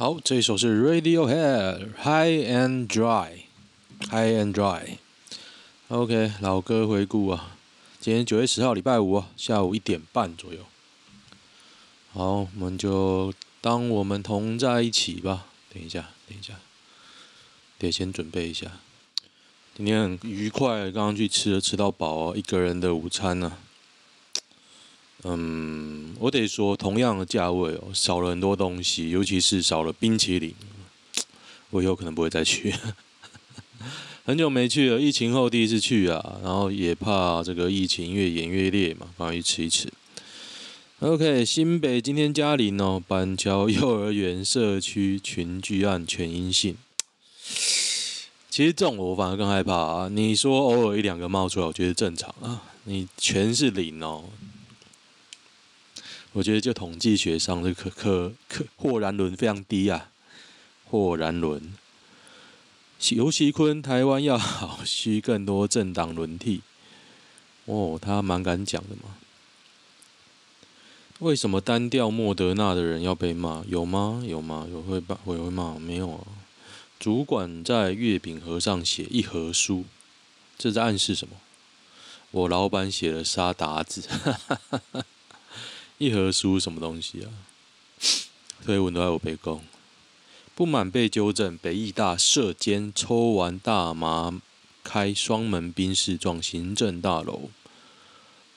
好，这一首是 Radiohead High and Dry，High and Dry。OK，老歌回顾啊，今天九月十号礼拜五啊，下午一点半左右。好，我们就当我们同在一起吧。等一下，等一下，得先准备一下。今天很愉快，刚刚去吃了，吃到饱哦，一个人的午餐呢、啊。嗯，我得说，同样的价位哦，少了很多东西，尤其是少了冰淇淋。我以后可能不会再去，很久没去了，疫情后第一次去啊，然后也怕这个疫情越演越烈嘛，赶快去吃一吃。OK，新北今天嘉陵哦，板桥幼儿园社区群聚案全阴性。其实这种我反而更害怕啊，你说偶尔一两个冒出来，我觉得正常啊，你全是零哦。我觉得就统计学上，这可可可或然轮非常低啊，或然轮。游锡堃，台湾要好，需更多政党轮替。哦，他蛮敢讲的嘛。为什么单调莫德纳的人要被骂？有吗？有吗？有会骂？会会骂？没有啊。主管在月饼盒上写一盒书，这是暗示什么？我老板写了沙达子。一盒书什么东西啊？推文都在我背公。不满被纠正，北艺大舍监抽完大麻开双门宾室撞行政大楼。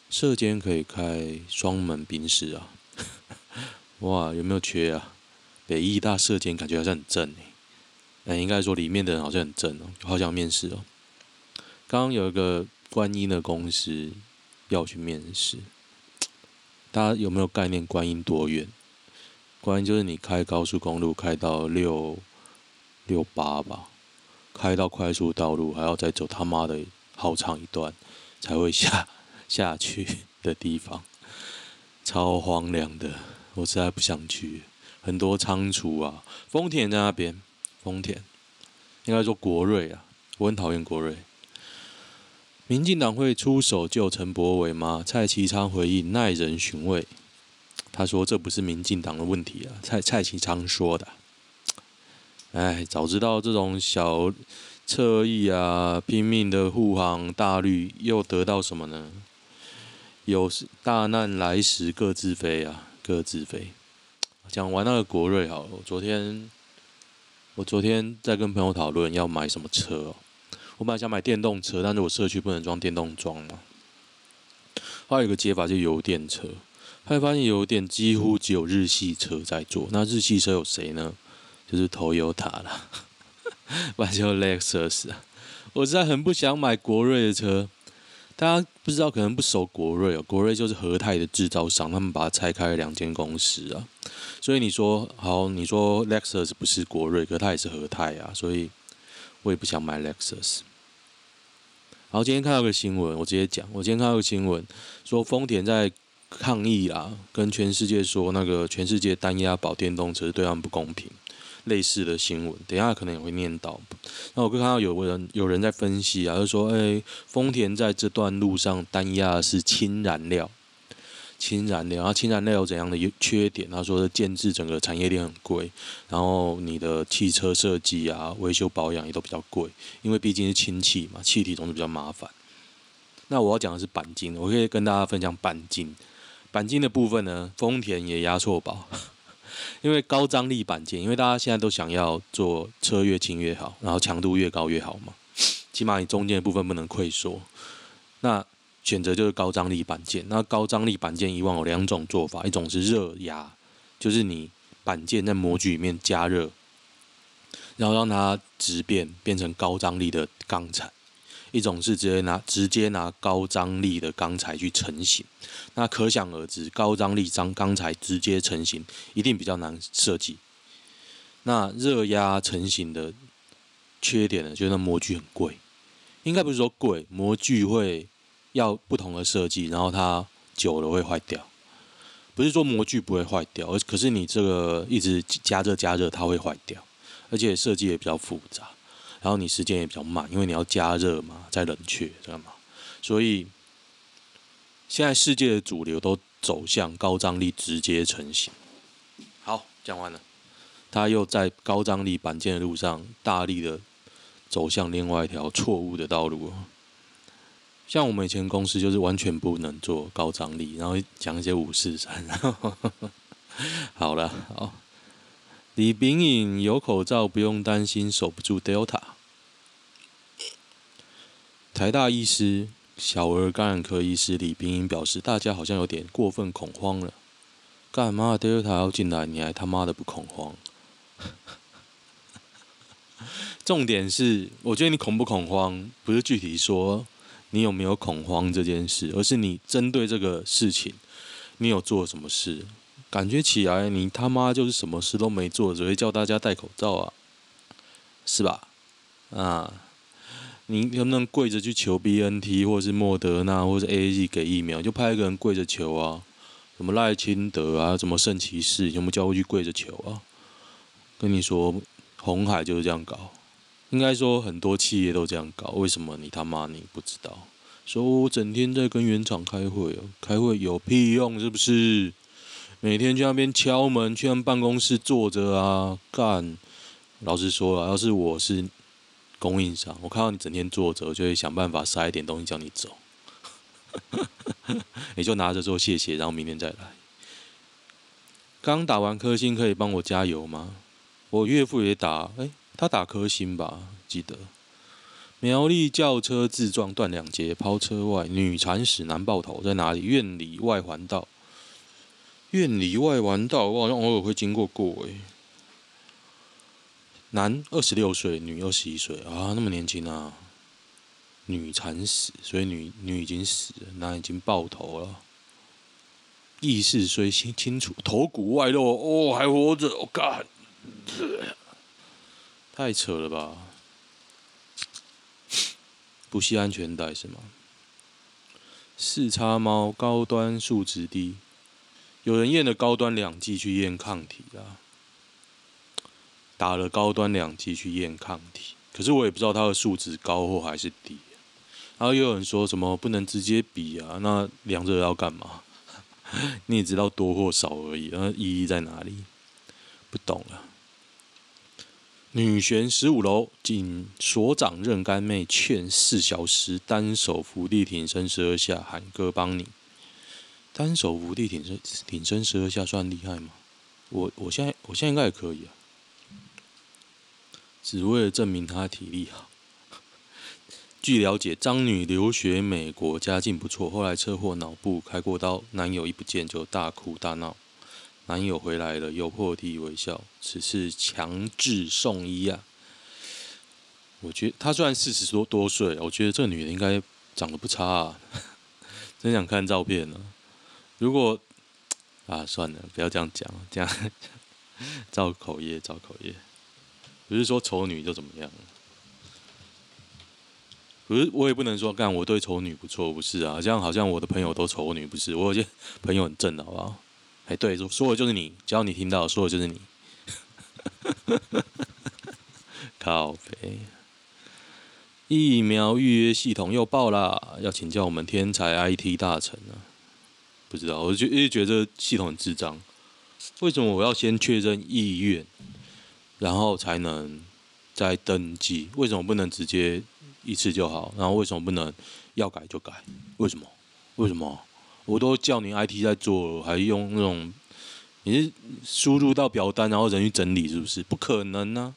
舍监可以开双门宾室啊？哇，有没有缺啊？北艺大舍监感觉好像很正哎、欸，应该说里面的人好像很正哦，好想面试哦。刚刚有一个观音的公司要去面试。大家有没有概念？观音多远？观音就是你开高速公路开到六六八吧，开到快速道路还要再走他妈的好长一段才会下 下去的地方，超荒凉的，我实在不想去。很多仓储啊，丰田在那边，丰田应该说国瑞啊，我很讨厌国瑞。民进党会出手救陈柏伟吗？蔡其昌回应耐人寻味，他说这不是民进党的问题啊。蔡蔡其昌说的。哎，早知道这种小侧翼啊，拼命的护航大绿，又得到什么呢？有大难来时各自飞啊，各自飞。讲完那个国瑞好了，我昨天我昨天在跟朋友讨论要买什么车哦。我本来想买电动车，但是我社区不能装电动桩嘛。还有一个解法就油电车，后来发现油电几乎只有日系车在做。那日系车有谁呢？就是 Toyota 啦，不然就 Lexus 啊。我实在很不想买国瑞的车。大家不知道，可能不熟国瑞哦。国瑞就是和泰的制造商，他们把它拆开了两间公司啊。所以你说好，你说 Lexus 不是国瑞，可它也是和泰啊。所以我也不想买 Lexus。然后今天看到个新闻，我直接讲。我今天看到个新闻，说丰田在抗议啊，跟全世界说那个全世界单押保电动车对他们不公平，类似的新闻，等下可能也会念到。那我会看到有个人有人在分析啊，就说，哎，丰田在这段路上单押的是氢燃料。氢燃料，然后氢燃料有怎样的优缺点？他说，建制整个产业链很贵，然后你的汽车设计啊、维修保养也都比较贵，因为毕竟是氢气嘛，气体总是比较麻烦。那我要讲的是钣金，我可以跟大家分享钣金。钣金的部分呢，丰田也压错宝，因为高张力钣金，因为大家现在都想要做车越轻越好，然后强度越高越好嘛，起码你中间的部分不能溃缩。那选择就是高张力板件。那高张力板件以往有两种做法，一种是热压，就是你板件在模具里面加热，然后让它直变变成高张力的钢材；一种是直接拿直接拿高张力的钢材去成型。那可想而知，高张力张钢材直接成型一定比较难设计。那热压成型的缺点呢，就是那模具很贵，应该不是说贵，模具会。要不同的设计，然后它久了会坏掉。不是说模具不会坏掉，而可是你这个一直加热加热，它会坏掉，而且设计也比较复杂，然后你时间也比较慢，因为你要加热嘛，再冷却，知道吗？所以现在世界的主流都走向高张力直接成型。好，讲完了。他又在高张力板件的路上大力的走向另外一条错误的道路。像我们以前公司就是完全不能做高张力，然后讲一些五四三。好了，好。李炳颖有口罩，不用担心守不住 Delta。台大医师、小儿感染科医师李炳颖表示，大家好像有点过分恐慌了。干嘛 Delta 要进来，你还他妈的不恐慌？重点是，我觉得你恐不恐慌，不是具体说你有没有恐慌这件事，而是你针对这个事情，你有做什么事？感觉起来你他妈就是什么事都没做，只会叫大家戴口罩啊，是吧？啊，你能不能跪着去求 BNT 或是莫德纳或是 AZ 给疫苗？就派一个人跪着求啊。什么赖清德啊，什么圣骑士，有没有叫过去跪着求啊？跟你说，红海就是这样搞，应该说很多企业都这样搞。为什么你他妈你不知道？说我整天在跟原厂开会哦，开会有屁用？是不是？每天去那边敲门，去他们办公室坐着啊，干。老实说了，要是我是供应商，我看到你整天坐着，我就会想办法塞一点东西叫你走。你就拿着说谢谢，然后明天再来。刚打完科兴，可以帮我加油吗？我岳父也打，哎、他打科星吧？记得。苗栗轿车自撞断两截，抛车外，女惨死男爆头，在哪里？院里外环道。院里外环道，我好像偶尔会经过过，哎。男二十六岁，女二十一岁啊，那么年轻啊。女惨死，所以女女已经死了，男已经爆头了，意识虽清清楚，头骨外露，哦，还活着，我、哦、干，太扯了吧？不系安全带是吗？四叉猫高端数值低，有人验了高端两剂去验抗体啊，打了高端两剂去验抗体，可是我也不知道它的数值高或还是低。然后又有人说什么不能直接比啊？那两者要干嘛？你也知道多或少而已，那意义在哪里？不懂了。女悬十五楼，警所长任干妹劝四小时单手伏地挺身十二下，喊哥帮你。单手伏地挺身挺身十二下算厉害吗？我我现在我现在应该也可以啊，只为了证明她体力好。据了解，张女留学美国，家境不错。后来车祸脑部开过刀，男友一不见就大哭大闹。男友回来了，又破涕为笑。此次强制送医啊！我觉得她虽然四十多多岁，我觉得这个女人应该长得不差啊。真想看照片呢、啊。如果啊，算了，不要这样讲，这样 造口业，造口业。不是说丑女就怎么样。不是，我也不能说干我对丑女不错，不是啊？这样好像我的朋友都丑女，不是？我有些朋友很正，好不好？哎，对，说的就是你，只要你听到，说的就是你。靠北，疫苗预约系统又爆了，要请教我们天才 IT 大臣啊？不知道，我就一直觉得系统很智障。为什么我要先确认意愿，然后才能再登记？为什么不能直接？一次就好，然后为什么不能要改就改？为什么？为什么？我都叫你 IT 在做，还用那种你是输入到表单，然后人去整理，是不是？不可能呢、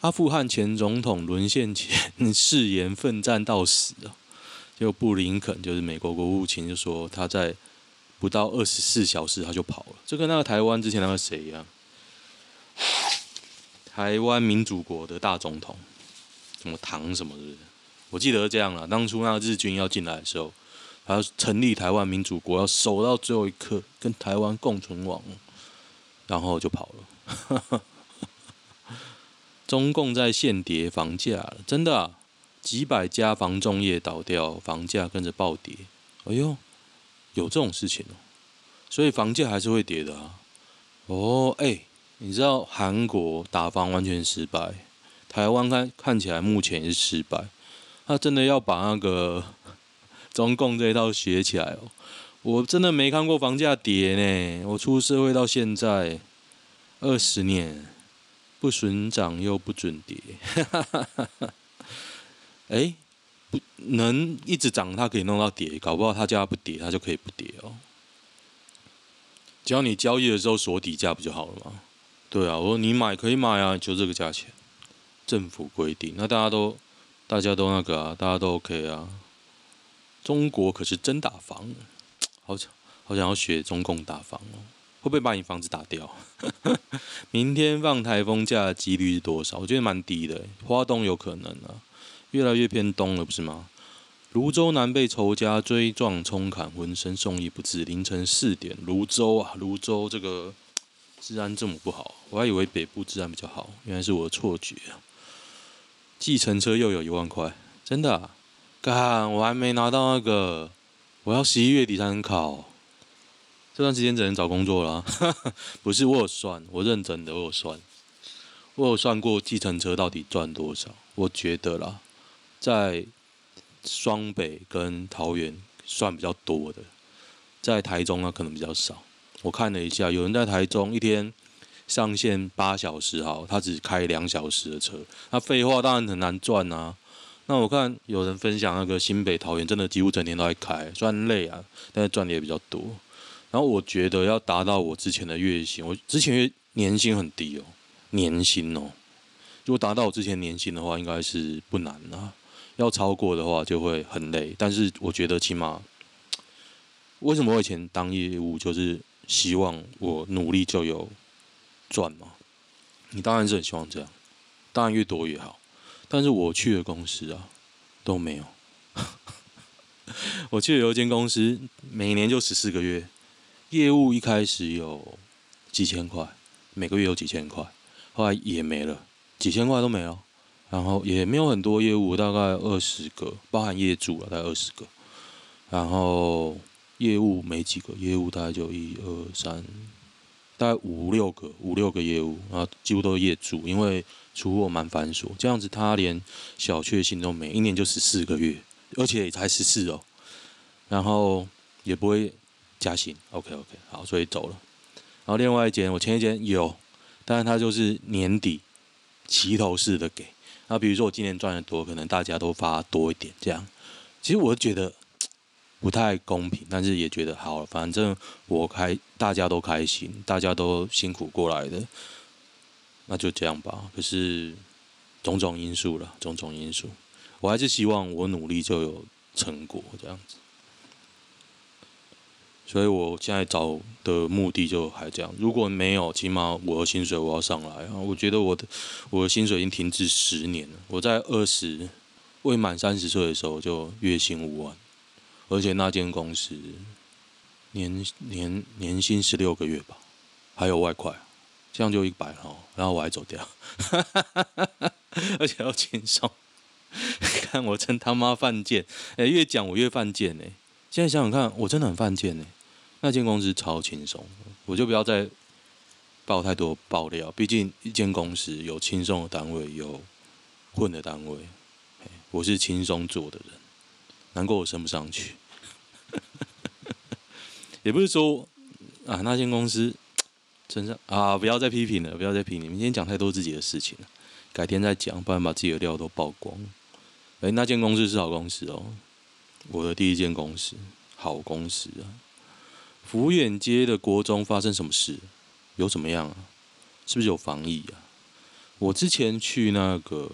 阿富汗前总统沦陷前誓言奋战到死啊！就布林肯就是美国国务卿就说他在不到二十四小时他就跑了，就跟那个台湾之前那个谁一样，台湾民主国的大总统。什么唐什么的，我记得是这样了。当初那个日军要进来的时候，还要成立台湾民主国，要守到最后一刻，跟台湾共存亡，然后就跑了。中共在限跌房价了，真的啊，几百家房仲业倒掉，房价跟着暴跌。哎呦，有这种事情哦，所以房价还是会跌的啊。哦，哎，你知道韩国打房完全失败。台湾看看起来目前也是失败，他真的要把那个中共这一套学起来哦。我真的没看过房价跌呢，我出社会到现在，二十年不准涨又不准跌，哎，不能一直涨，它可以弄到跌，搞不好它叫它不跌，它就可以不跌哦。只要你交易的时候锁底价不就好了吗？对啊，我说你买可以买啊，就这个价钱，政府规定，那大家都大家都那个啊，大家都 OK 啊。中国可是真打房，好想好想要学中共打房哦。会不会把你房子打掉？明天放台风假的几率是多少？我觉得蛮低的，花东有可能啊，越来越偏东了，不是吗？芦洲男被仇家追撞冲砍，浑身送医不治。凌晨四点，芦洲啊，芦洲这个治安这么不好，我还以为北部治安比较好，原来是我的错觉啊。计程车又有一万块，真的啊？干，我还没拿到那个，我要十一月底才能考。这段时间只能找工作了，不是，我有算，我认真的，我有算，我有算过计程车到底赚多少。我觉得啦，在双北跟桃园算比较多的，在台中呢可能比较少。我看了一下，有人在台中一天上线八小时，好，他只开两小时的车，那废话当然很难赚啊。那我看有人分享那个新北桃园真的几乎整天都在开，虽然累啊，但是赚的也比较多。然后我觉得要达到我之前的月薪，我之前月年薪很低哦，年薪哦，如果达到我之前年薪的话，应该是不难啊。要超过的话就会很累，但是我觉得起码，为什么我以前当业务就是希望我努力就有赚嘛？你当然是很希望这样，当然越多越好。但是我去的公司啊都没有，我去的有一间公司每年就十四个月。业务一开始有几千块，每个月有几千块，后来也没了，几千块都没了，然后也没有很多业务，大概二十个，包含业主了，大概二十个，然后业务没几个，业务大概就一二三，大概五六个，五六个业务，然后几乎都是业主，因为出货蛮繁琐，这样子他连小确幸都没，一年就十四个月，而且也才十四哦，然后也不会。加薪，OK OK，好，所以走了。然后另外一间，我前一间有，但是它就是年底齐头式的给。那比如说我今年赚的多，可能大家都发多一点这样。其实我觉得不太公平，但是也觉得好，反正我开，大家都开心，大家都辛苦过来的，那就这样吧。可是种种因素了，种种因素，我还是希望我努力就有成果这样子。所以我现在找的目的就还这样，如果没有，起码我的薪水我要上来啊！我觉得我的我的薪水已经停滞十年了。我在二十未满三十岁的时候就月薪五万，而且那间公司年年年薪十六个月吧，还有外快，这样就一百了，然后我还走掉，而且要轻松，看我真他妈犯贱！哎，越讲我越犯贱哎！现在想想看，我真的很犯贱哎！那间公司超轻松，我就不要再爆太多爆料。毕竟一间公司有轻松的单位，有混的单位。我是轻松做的人，难怪我升不上去。也不是说啊，那间公司真是啊，不要再批评了，不要再批评。你们今天讲太多自己的事情了，改天再讲，不然把自己的料都曝光。哎，那间公司是好公司哦，我的第一间公司，好公司啊。福远街的国中发生什么事？有怎么样啊？是不是有防疫啊？我之前去那个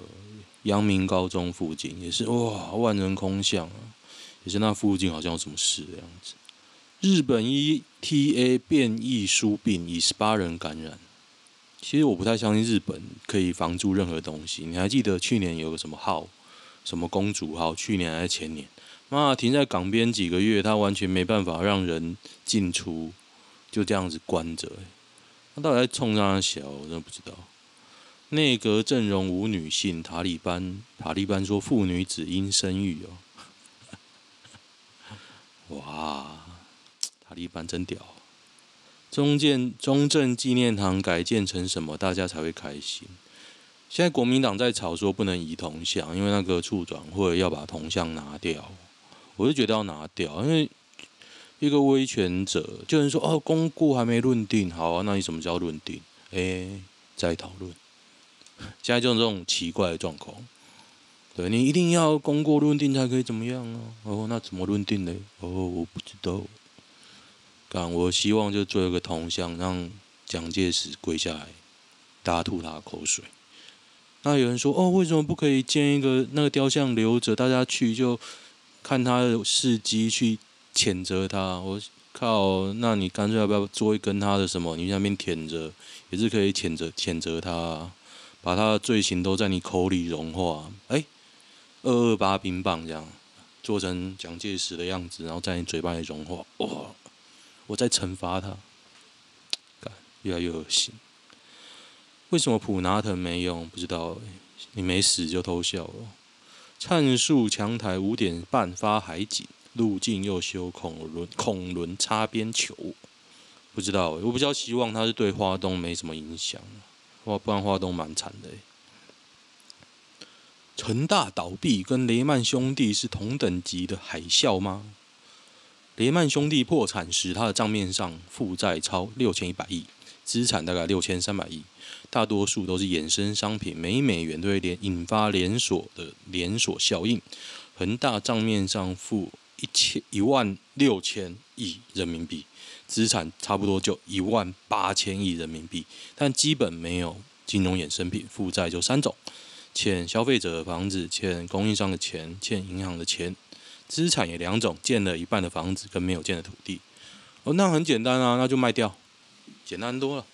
阳明高中附近，也是哇，万人空巷啊，也是那附近好像有什么事的样子。日本 ETA 变异输病，以十八人感染。其实我不太相信日本可以防住任何东西。你还记得去年有个什么号，什么公主号？去年还是前年？妈，停在港边几个月，他完全没办法让人进出，就这样子关着。他到底在冲啥小？我真的不知道。内阁阵容无女性，塔利班塔利班说妇女只应生育哦。哇，塔利班真屌！中建中正纪念堂改建成什么，大家才会开心？现在国民党在吵说不能移铜像，因为那个促转会要把铜像拿掉。我就觉得要拿掉，因为一个威权者，就能说哦，公故还没论定，好啊，那你什么叫论定？哎，再讨论。现在就是这种奇怪的状况。对，你一定要功过论定才可以怎么样啊？哦，那怎么论定呢？哦，我不知道。干，我希望就做一个铜像，让蒋介石跪下来，大家吐他的口水。那有人说，哦，为什么不可以建一个那个雕像留着，大家去就看他的事迹，去谴责他？我靠，那你干脆要不要做一根他的什么？你那边舔着，也是可以谴责谴责他，把他的罪行都在你口里融化。哎。二二八冰棒这样做成蒋介石的样子，然后在你嘴巴里融化，哇！我在惩罚他，越来越恶心。为什么普拿藤没用？不知道，你没死就偷笑了。灿树强台五点半发海景，路径又修孔轮孔轮擦边球，不知道。我比较希望他是对花东没什么影响，哇，不然花东蛮惨的。恒大倒闭跟雷曼兄弟是同等级的海啸吗？雷曼兄弟破产时，他的账面上负债超六千一百亿，资产大概六千三百亿，大多数都是衍生商品，每美元都会连引发连锁的连锁效应。恒大账面上负一千一万六千亿人民币，资产差不多就一万八千亿人民币，但基本没有金融衍生品，负债就三种。欠消费者的房子，欠供应商的钱，欠银行的钱，资产也两种，建了一半的房子跟没有建的土地。哦，那很简单啊，那就卖掉，简单多了。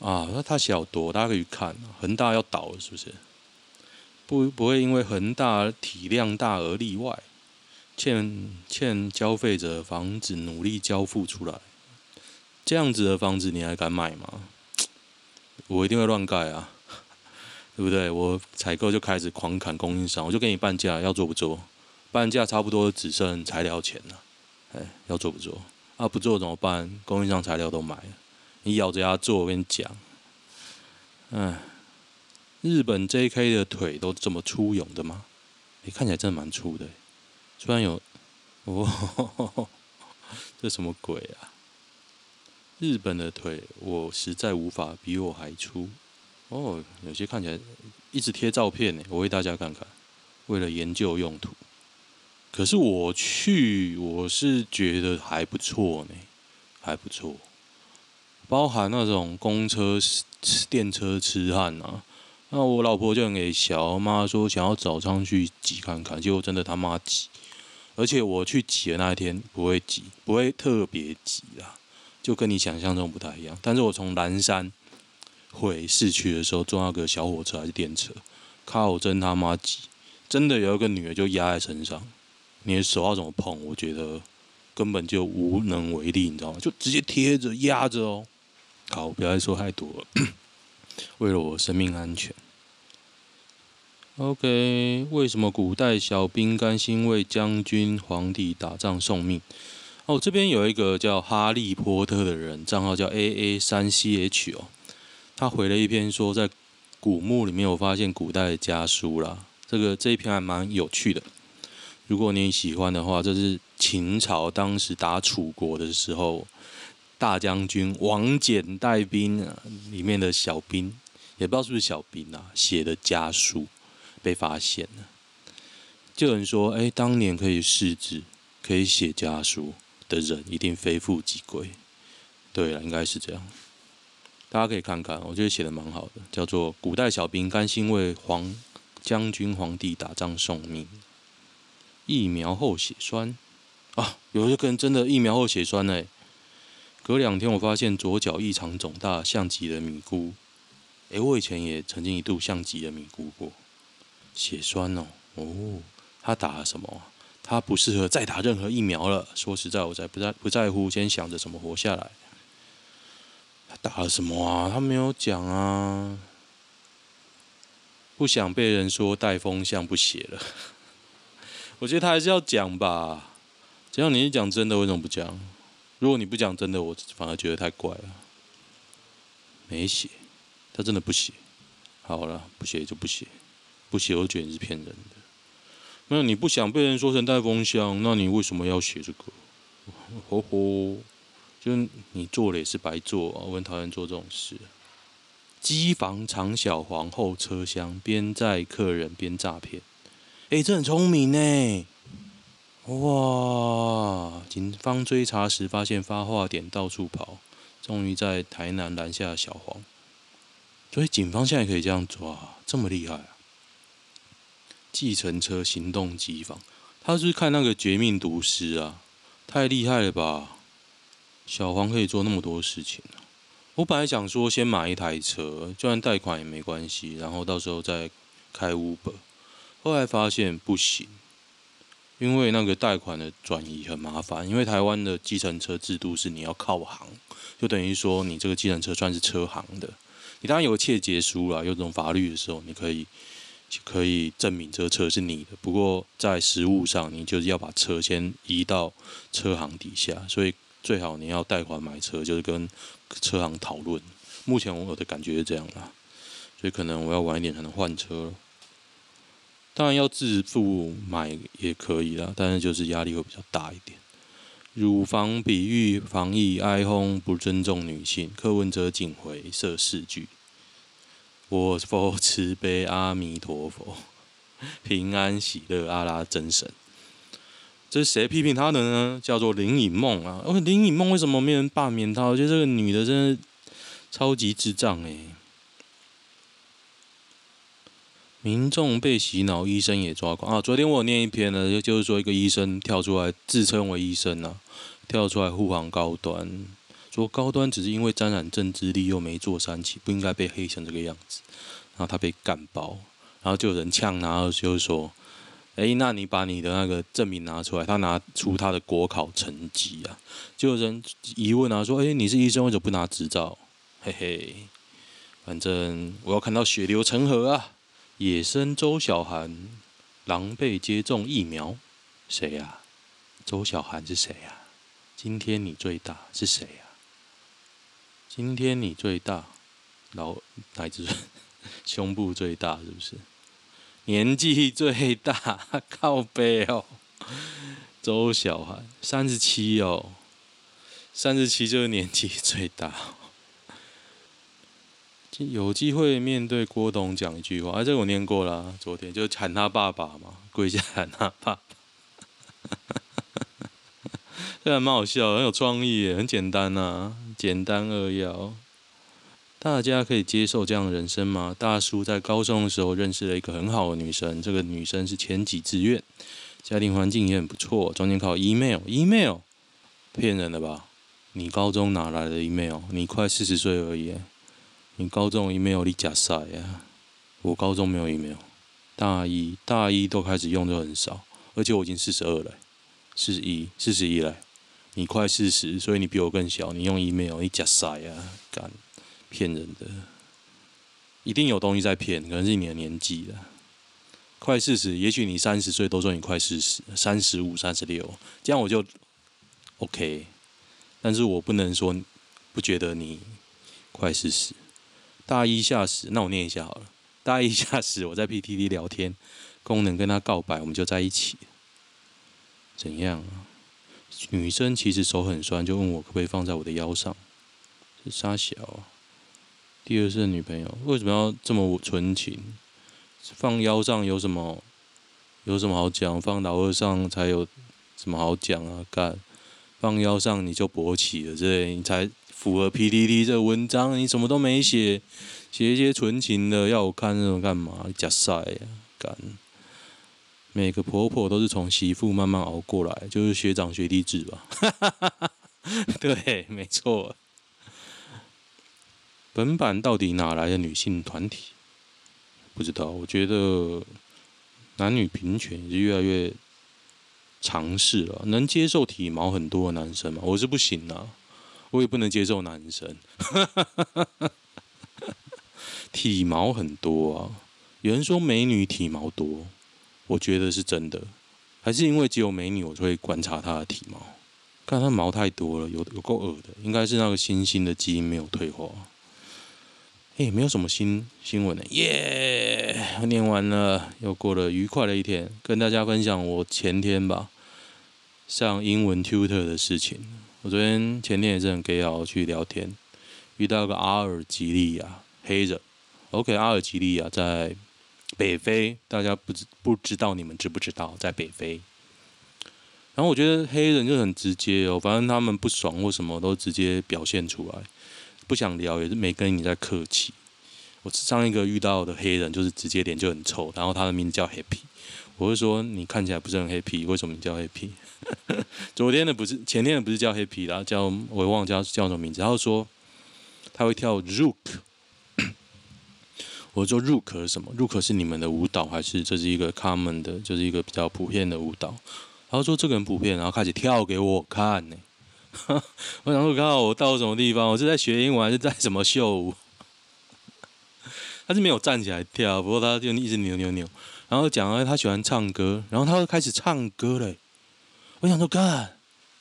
啊，那他写好多，大家可以看。恒大要倒了，是不是？不，不会因为恒大体量大而例外。欠欠消费者房子，努力交付出来，这样子的房子你还敢买吗？我一定会乱盖啊，对不对？我采购就开始狂砍供应商，我就给你半价，要做不做？半价差不多只剩材料钱了，哎，要做不做？啊，不做怎么办？供应商材料都买了，你咬着牙做，我跟你讲，哎，日本 JK 的腿都这么粗勇的吗？哎，看起来真的蛮粗的，虽然有，哦，这什么鬼啊？日本的腿，我实在无法比我还粗哦。有些看起来一直贴照片呢，我为大家看看，为了研究用途。可是我去，我是觉得还不错呢，还不错。包含那种公车、电车痴汉啊，那我老婆就给小妈说想要早上去挤看看，结果真的他妈挤，而且我去挤的那一天不会挤，不会特别挤啦。就跟你想象中不太一样，但是我从南山回市区的时候，坐那个小火车还是电车，靠，真他妈挤，真的有一个女的就压在身上，你的手要怎么碰？我觉得根本就无能为力，你知道吗？就直接贴着压着哦。好，不要再说太多了，为了我生命安全。OK，为什么古代小兵甘心为将军皇帝打仗送命？哦，这边有一个叫哈利波特的人，账号叫 A A 三 C H 哦，他回了一篇说，在古墓里面有发现古代的家书啦。这个这一篇还蛮有趣的，如果你喜欢的话，这是秦朝当时打楚国的时候，大将军王翦带兵啊，里面的小兵也不知道是不是小兵啊，写的家书被发现了。就有人说，哎，当年可以试纸，可以写家书。的人一定非富即贵，对了，应该是这样。大家可以看看，我觉得写的蛮好的，叫做《古代小兵甘心为皇将军皇帝打仗送命》。疫苗后血栓啊，有些人真的疫苗后血栓呢。隔两天我发现左脚异常肿大，像极了米姑。诶，我以前也曾经一度像极了米姑过。血栓哦，哦，他打了什么？他不适合再打任何疫苗了。说实在，我才不在不在乎，先想着怎么活下来。他打了什么啊？他没有讲啊。不想被人说带风向不写了。我觉得他还是要讲吧。只要你是讲真的，为什么不讲？如果你不讲真的，我反而觉得太怪了。没写，他真的不写。好了，不写就不写，不写我觉得你是骗人的。那你不想被人说成带风箱，那你为什么要写这个？吼吼，就你做了也是白做啊！我很讨厌做这种事。机房藏小黄后车厢，边载客人边诈骗。哎，这很聪明呢！哇！警方追查时发现发话点到处跑，终于在台南拦下小黄。所以警方现在可以这样抓，这么厉害啊！计程车行动机房，他是看那个《绝命毒师》啊，太厉害了吧！小黄可以做那么多事情。我本来想说先买一台车，就算贷款也没关系，然后到时候再开 Uber。后来发现不行，因为那个贷款的转移很麻烦。因为台湾的计程车制度是你要靠行，就等于说你这个计程车算是车行的。你当然有个切结书啦，有这种法律的时候，你可以可以证明这个车是你的。不过在实物上，你就是要把车先移到车行底下，所以。最好你要贷款买车，就是跟车行讨论。目前我的感觉是这样啦，所以可能我要晚一点才能换车。当然要自付买也可以啦，但是就是压力会比较大一点。乳房比喻防疫哀轰不尊重女性，柯文哲仅回涉事句。我佛慈悲阿弥陀佛，平安喜乐阿拉真神。这是谁批评他的呢？叫做林颖梦啊！哦，林颖梦为什么没人罢免他？我觉得这个女的真的超级智障哎！民众被洗脑，医生也抓狂啊！昨天我念一篇呢，就就是说一个医生跳出来自称为医生啊，跳出来护航高端，说高端只是因为沾染政治力又没做三期，不应该被黑成这个样子。然后他被干爆，然后就有人呛他，就是说。哎，那你把你的那个证明拿出来。他拿出他的国考成绩啊，就有人疑问啊，说：“哎，你是医生，为什么不拿执照？”嘿嘿，反正我要看到血流成河啊！野生周小涵狼狈接种疫苗，谁呀？周小涵是谁呀？今天你最大是谁呀？今天你最大，老乃至 胸部最大是不是？年纪最大，靠背哦，周小涵三十七哦，三十七就是年纪最大。有机会面对郭董讲一句话，啊，这个我念过了，昨天就喊他爸爸嘛，跪下喊他爸爸，这还蛮好笑，很有创意，很简单呐，简单扼要。大家可以接受这样的人生吗？大叔在高中的时候认识了一个很好的女生，这个女生是前几志愿，家庭环境也很不错，中间靠 email，email，骗人的吧？你高中哪来的 email？你快四十岁而已，你高中 email 你假赛呀？我高中没有 email，大一大一都开始用就很少，而且我已经四十二了，四十一，四十一了，你快四十，所以你比我更小，你用 email 你假赛呀？干！骗人的，一定有东西在骗，可能是你的年纪了。快四十，也许你三十岁都说你快四十，三十五、三十六，这样我就 OK。但是我不能说不觉得你快四十。大一下时，那我念一下好了。大一下时，我在 PTT 聊天，功能跟他告白，我们就在一起。怎样啊？女生其实手很酸，就问我可不可以放在我的腰上。是杀小？第二次女朋友为什么要这么纯情？放腰上有什么有什么好讲？放老二上才有什么好讲啊？干，放腰上你就勃起了，这你才符合 PDD 这文章。你什么都没写，写一些纯情的，要我看那种干嘛？假赛呀！干，每个婆婆都是从媳妇慢慢熬过来，就是学长学弟制吧？对，没错。本版到底哪来的女性团体？不知道。我觉得男女平权也是越来越尝试了。能接受体毛很多的男生吗？我是不行啊，我也不能接受男生。体毛很多啊，有人说美女体毛多，我觉得是真的。还是因为只有美女，我就会观察她的体毛，看她毛太多了，有有够恶的。应该是那个猩猩的基因没有退化。哎，没有什么新新闻呢。耶，念完了，又过了愉快的一天，跟大家分享我前天吧上英文 tutor 的事情。我昨天前天也是很 gay 好去聊天，遇到个阿尔及利亚黑人。OK，阿尔及利亚在北非，大家不知不知道你们知不知道在北非？然后我觉得黑人就很直接哦，反正他们不爽或什么都直接表现出来，不想聊也是没跟你在客气。我上一个遇到的黑人就是直接脸就很臭，然后他的名字叫 Happy，我就说你看起来不是很 Happy，为什么你叫 Happy？昨天的不是，前天的不是叫 Happy 啦，叫我也忘了叫叫什么名字。然后说他会跳 Rook，我说 Rook 是什么？Rook 是你们的舞蹈还是这是一个 common 的，就是一个比较普遍的舞蹈？然后说这个很普遍，然后开始跳给我看呢。我想说，刚好我到什么地方？我是在学英文还是在什么秀舞？他是没有站起来跳，不过他就一直扭扭扭，然后讲了他喜欢唱歌，然后他就开始唱歌嘞。我想说，干，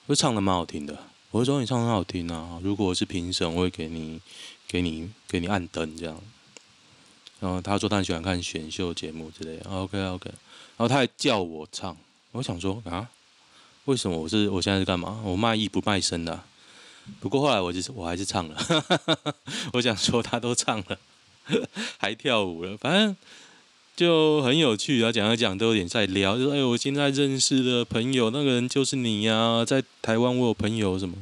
我唱的蛮好听的。我说你唱的很好听啊，如果我是评审，我会给你，给你，给你按灯这样。然后他说他喜欢看选秀节目之类的。OK OK，然后他还叫我唱，我想说啊，为什么我是我现在是干嘛？我卖艺不卖身的啊。不过后来我就是我还是唱了，我想说他都唱了。还跳舞了，反正就很有趣啊！讲一讲都有点在聊，就说：“哎，我现在认识的朋友，那个人就是你呀、啊！在台湾我有朋友什么，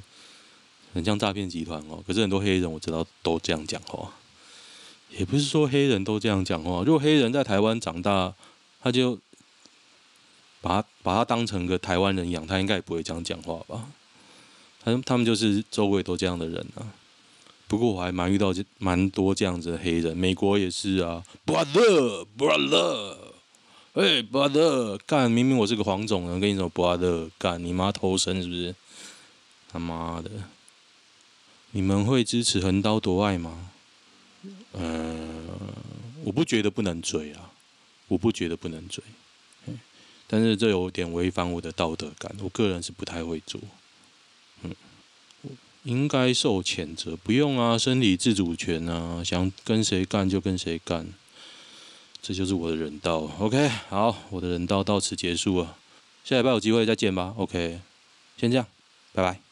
很像诈骗集团哦。可是很多黑人我知道都这样讲话，也不是说黑人都这样讲话。如果黑人在台湾长大，他就把他把他当成个台湾人养，他应该也不会这样讲话吧？他他们就是周围都这样的人啊。”不过我还蛮遇到蛮多这样子的黑人，美国也是啊，brother brother，哎 brother，干，明明我是个黄种人，跟你说 brother，干你妈偷生是不是？他妈的，你们会支持横刀夺爱吗？嗯、呃，我不觉得不能追啊，我不觉得不能追，但是这有点违反我的道德感，我个人是不太会做。嗯应该受谴责，不用啊，身体自主权啊，想跟谁干就跟谁干，这就是我的人道。OK，好，我的人道到此结束了，下礼拜有机会再见吧。OK，先这样，拜拜。